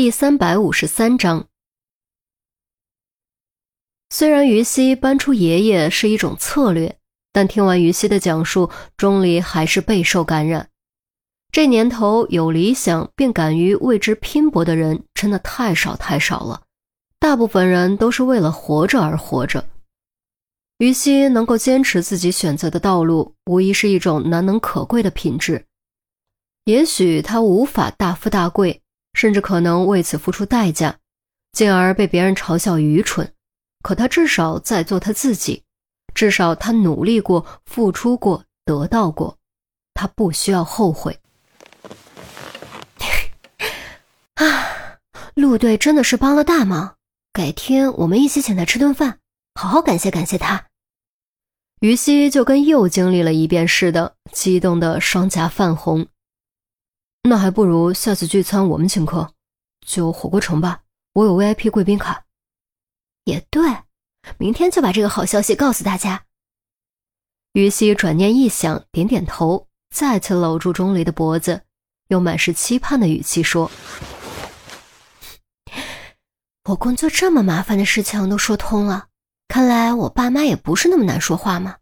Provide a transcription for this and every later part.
第三百五十三章。虽然于西搬出爷爷是一种策略，但听完于西的讲述，钟离还是备受感染。这年头，有理想并敢于为之拼搏的人真的太少太少了，大部分人都是为了活着而活着。于西能够坚持自己选择的道路，无疑是一种难能可贵的品质。也许他无法大富大贵，甚至可能为此付出代价，进而被别人嘲笑愚蠢。可他至少在做他自己，至少他努力过、付出过、得到过，他不需要后悔。啊，陆队真的是帮了大忙，改天我们一起请他吃顿饭，好好感谢感谢他。于西就跟又经历了一遍似的，激动的双颊泛红。那还不如下次聚餐我们请客，就火锅城吧，我有 VIP 贵宾卡。也对，明天就把这个好消息告诉大家。于西转念一想，点点头，再次搂住钟离的脖子，用满是期盼的语气说：“我工作这么麻烦的事情都说通了。”看来我爸妈也不是那么难说话嘛，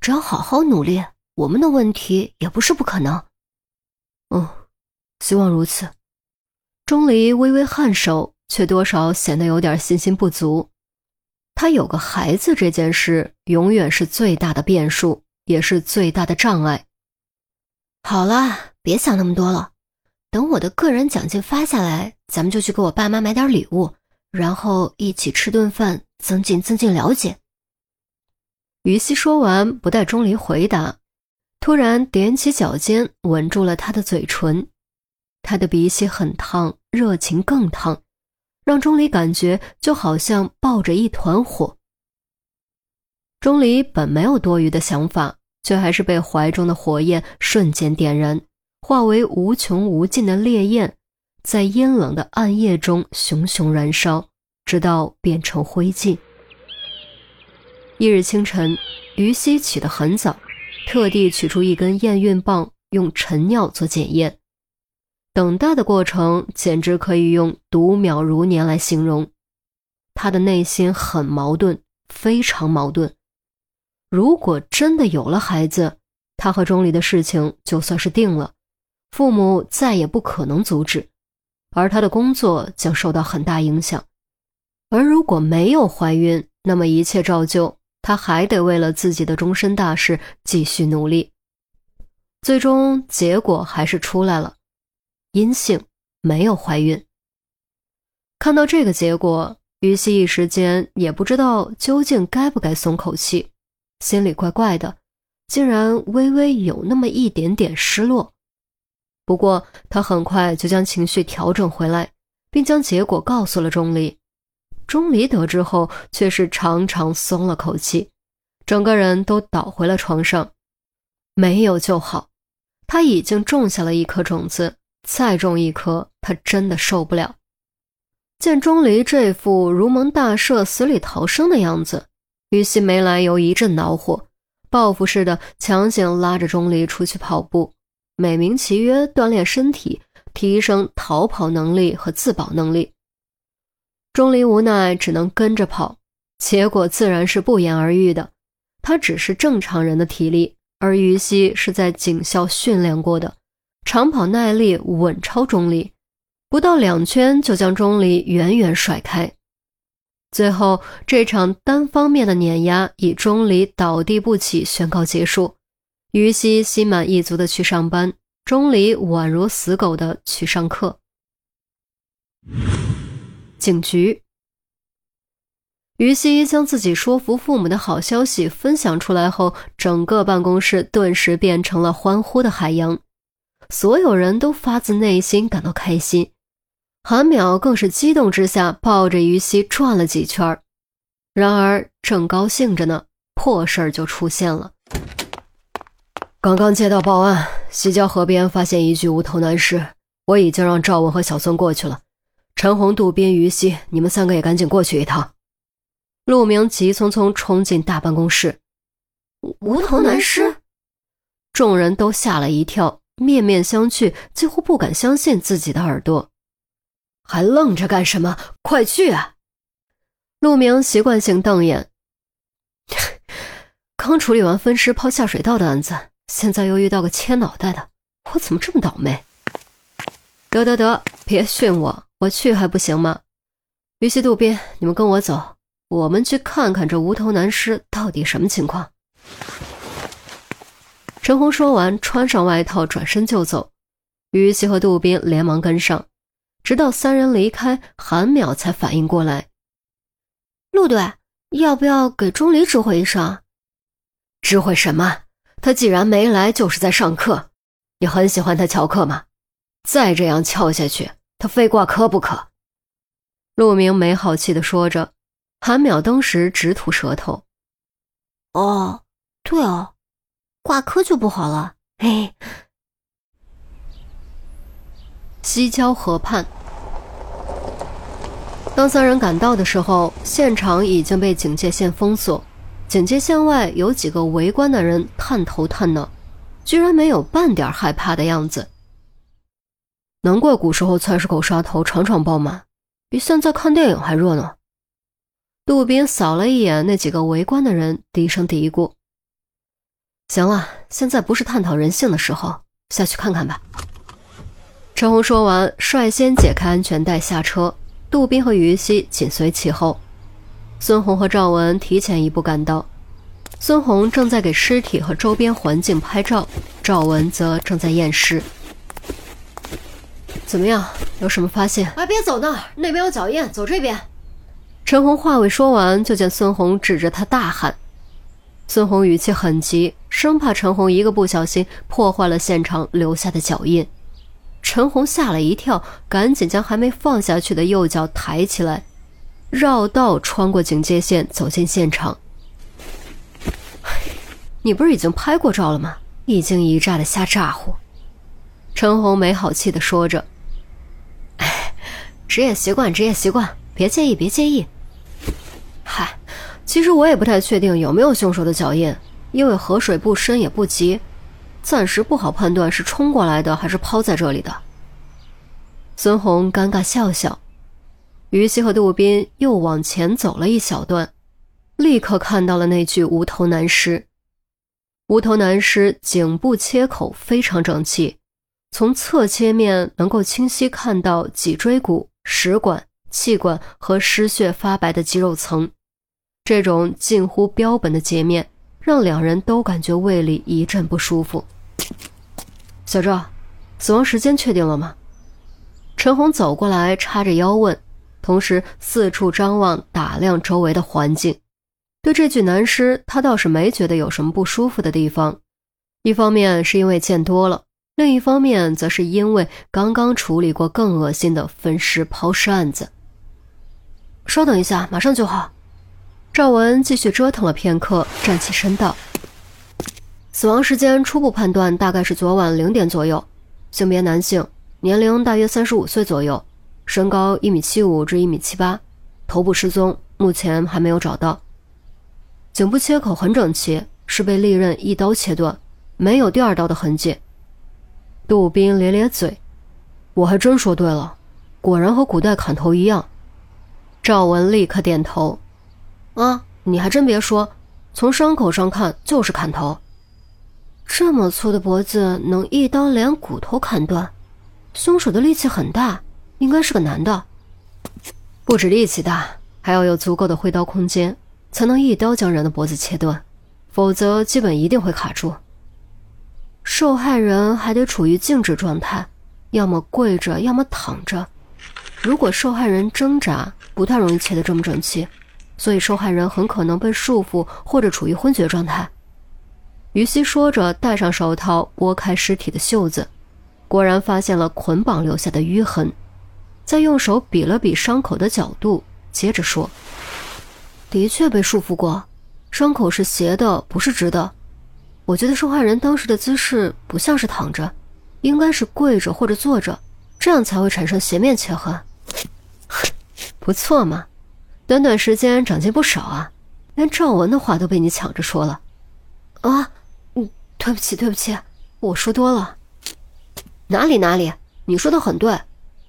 只要好好努力，我们的问题也不是不可能。嗯，希望如此。钟离微微颔首，却多少显得有点信心不足。他有个孩子这件事，永远是最大的变数，也是最大的障碍。好了，别想那么多了，等我的个人奖金发下来，咱们就去给我爸妈买点礼物，然后一起吃顿饭。增进增进了解。于西说完，不待钟离回答，突然踮起脚尖吻住了他的嘴唇。他的鼻息很烫，热情更烫，让钟离感觉就好像抱着一团火。钟离本没有多余的想法，却还是被怀中的火焰瞬间点燃，化为无穷无尽的烈焰，在阴冷的暗夜中熊熊燃烧。直到变成灰烬。一日清晨，于西起得很早，特地取出一根验孕棒，用晨尿做检验。等待的过程简直可以用读秒如年来形容。他的内心很矛盾，非常矛盾。如果真的有了孩子，他和钟离的事情就算是定了，父母再也不可能阻止，而他的工作将受到很大影响。而如果没有怀孕，那么一切照旧，他还得为了自己的终身大事继续努力。最终结果还是出来了，阴性，没有怀孕。看到这个结果，于西一时间也不知道究竟该不该松口气，心里怪怪的，竟然微微有那么一点点失落。不过他很快就将情绪调整回来，并将结果告诉了钟离。钟离得知后，却是长长松了口气，整个人都倒回了床上。没有就好，他已经种下了一颗种子，再种一颗，他真的受不了。见钟离这副如蒙大赦、死里逃生的样子，于西没来由一阵恼火，报复似的强行拉着钟离出去跑步，美名其曰锻炼身体，提升逃跑能力和自保能力。钟离无奈，只能跟着跑，结果自然是不言而喻的。他只是正常人的体力，而于西是在警校训练过的，长跑耐力稳超钟离，不到两圈就将钟离远远甩开。最后，这场单方面的碾压以钟离倒地不起宣告结束。于西心满意足的去上班，钟离宛如死狗的去上课。警局，于西将自己说服父母的好消息分享出来后，整个办公室顿时变成了欢呼的海洋，所有人都发自内心感到开心。韩淼更是激动之下抱着于西转了几圈然而正高兴着呢，破事儿就出现了。刚刚接到报案，西郊河边发现一具无头男尸，我已经让赵文和小孙过去了。陈红、杜宾、于西，你们三个也赶紧过去一趟。陆明急匆匆冲进大办公室，无头男尸，众人都吓了一跳，面面相觑，几乎不敢相信自己的耳朵。还愣着干什么？快去啊！陆明习惯性瞪眼。刚处理完分尸抛下水道的案子，现在又遇到个切脑袋的，我怎么这么倒霉？得得得，别训我，我去还不行吗？于西、杜宾，你们跟我走，我们去看看这无头男尸到底什么情况。陈红说完，穿上外套，转身就走。于西和杜宾连忙跟上，直到三人离开，韩淼才反应过来：“陆队，要不要给钟离知会一声？知会什么？他既然没来，就是在上课。你很喜欢他翘课吗？再这样翘下去，他非挂科不可。”陆明没好气地说着，韩淼当时直吐舌头：“哦，对哦。”挂科就不好了，嘿。西郊河畔，当三人赶到的时候，现场已经被警戒线封锁。警戒线外有几个围观的人探头探脑，居然没有半点害怕的样子。难怪古时候菜市口杀头场场爆满，比现在看电影还热闹。杜宾扫了一眼那几个围观的人，低声嘀咕。行了，现在不是探讨人性的时候，下去看看吧。陈红说完，率先解开安全带下车，杜宾和于西紧随其后。孙红和赵文提前一步赶到，孙红正在给尸体和周边环境拍照，赵文则正在验尸。怎么样？有什么发现？哎，别走那儿，那边有脚印，走这边。陈红话未说完，就见孙红指着他大喊。孙红语气很急，生怕陈红一个不小心破坏了现场留下的脚印。陈红吓了一跳，赶紧将还没放下去的右脚抬起来，绕道穿过警戒线走进现场。你不是已经拍过照了吗？一惊一乍的瞎咋呼。陈红没好气的说着：“哎，职业习惯，职业习惯，别介意，别介意。”嗨。其实我也不太确定有没有凶手的脚印，因为河水不深也不急，暂时不好判断是冲过来的还是抛在这里的。孙红尴尬笑笑，于西和杜宾又往前走了一小段，立刻看到了那具无头男尸。无头男尸颈部切口非常整齐，从侧切面能够清晰看到脊椎骨、食管、气管和失血发白的肌肉层。这种近乎标本的截面，让两人都感觉胃里一阵不舒服。小赵，死亡时间确定了吗？陈红走过来，叉着腰问，同时四处张望，打量周围的环境。对这具男尸，他倒是没觉得有什么不舒服的地方。一方面是因为见多了，另一方面则是因为刚刚处理过更恶心的分尸抛尸案子。稍等一下，马上就好。赵文继续折腾了片刻，站起身道：“死亡时间初步判断大概是昨晚零点左右，性别男性，年龄大约三十五岁左右，身高一米七五至一米七八，头部失踪，目前还没有找到。颈部切口很整齐，是被利刃一刀切断，没有第二刀的痕迹。”杜宾咧咧嘴：“我还真说对了，果然和古代砍头一样。”赵文立刻点头。啊，你还真别说，从伤口上看就是砍头。这么粗的脖子能一刀连骨头砍断，凶手的力气很大，应该是个男的。不止力气大，还要有足够的挥刀空间，才能一刀将人的脖子切断，否则基本一定会卡住。受害人还得处于静止状态，要么跪着，要么躺着。如果受害人挣扎，不太容易切得这么整齐。所以受害人很可能被束缚或者处于昏厥状态。于西说着，戴上手套，拨开尸体的袖子，果然发现了捆绑留下的淤痕。再用手比了比伤口的角度，接着说：“的确被束缚过，伤口是斜的，不是直的。我觉得受害人当时的姿势不像是躺着，应该是跪着或者坐着，这样才会产生斜面切痕。不错嘛。”短短时间长进不少啊，连赵文的话都被你抢着说了，啊，嗯，对不起对不起，我说多了。哪里哪里，你说的很对，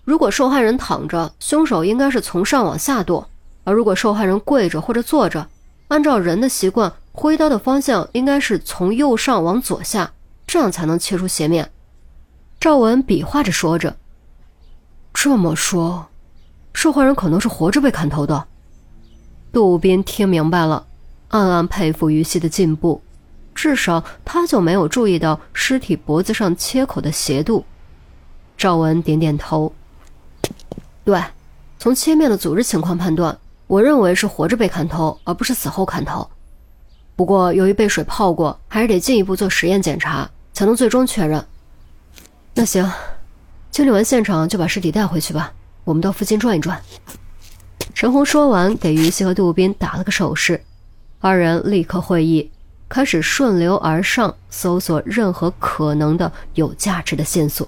如果受害人躺着，凶手应该是从上往下剁；而如果受害人跪着或者坐着，按照人的习惯，挥刀的方向应该是从右上往左下，这样才能切出斜面。赵文比划着说着：“这么说，受害人可能是活着被砍头的。”杜斌听明白了，暗暗佩服于西的进步，至少他就没有注意到尸体脖子上切口的斜度。赵文点点头。对，从切面的组织情况判断，我认为是活着被砍头，而不是死后砍头。不过由于被水泡过，还是得进一步做实验检查，才能最终确认。那行，清理完现场就把尸体带回去吧。我们到附近转一转。陈红说完，给于西和杜宾打了个手势，二人立刻会意，开始顺流而上，搜索任何可能的有价值的线索。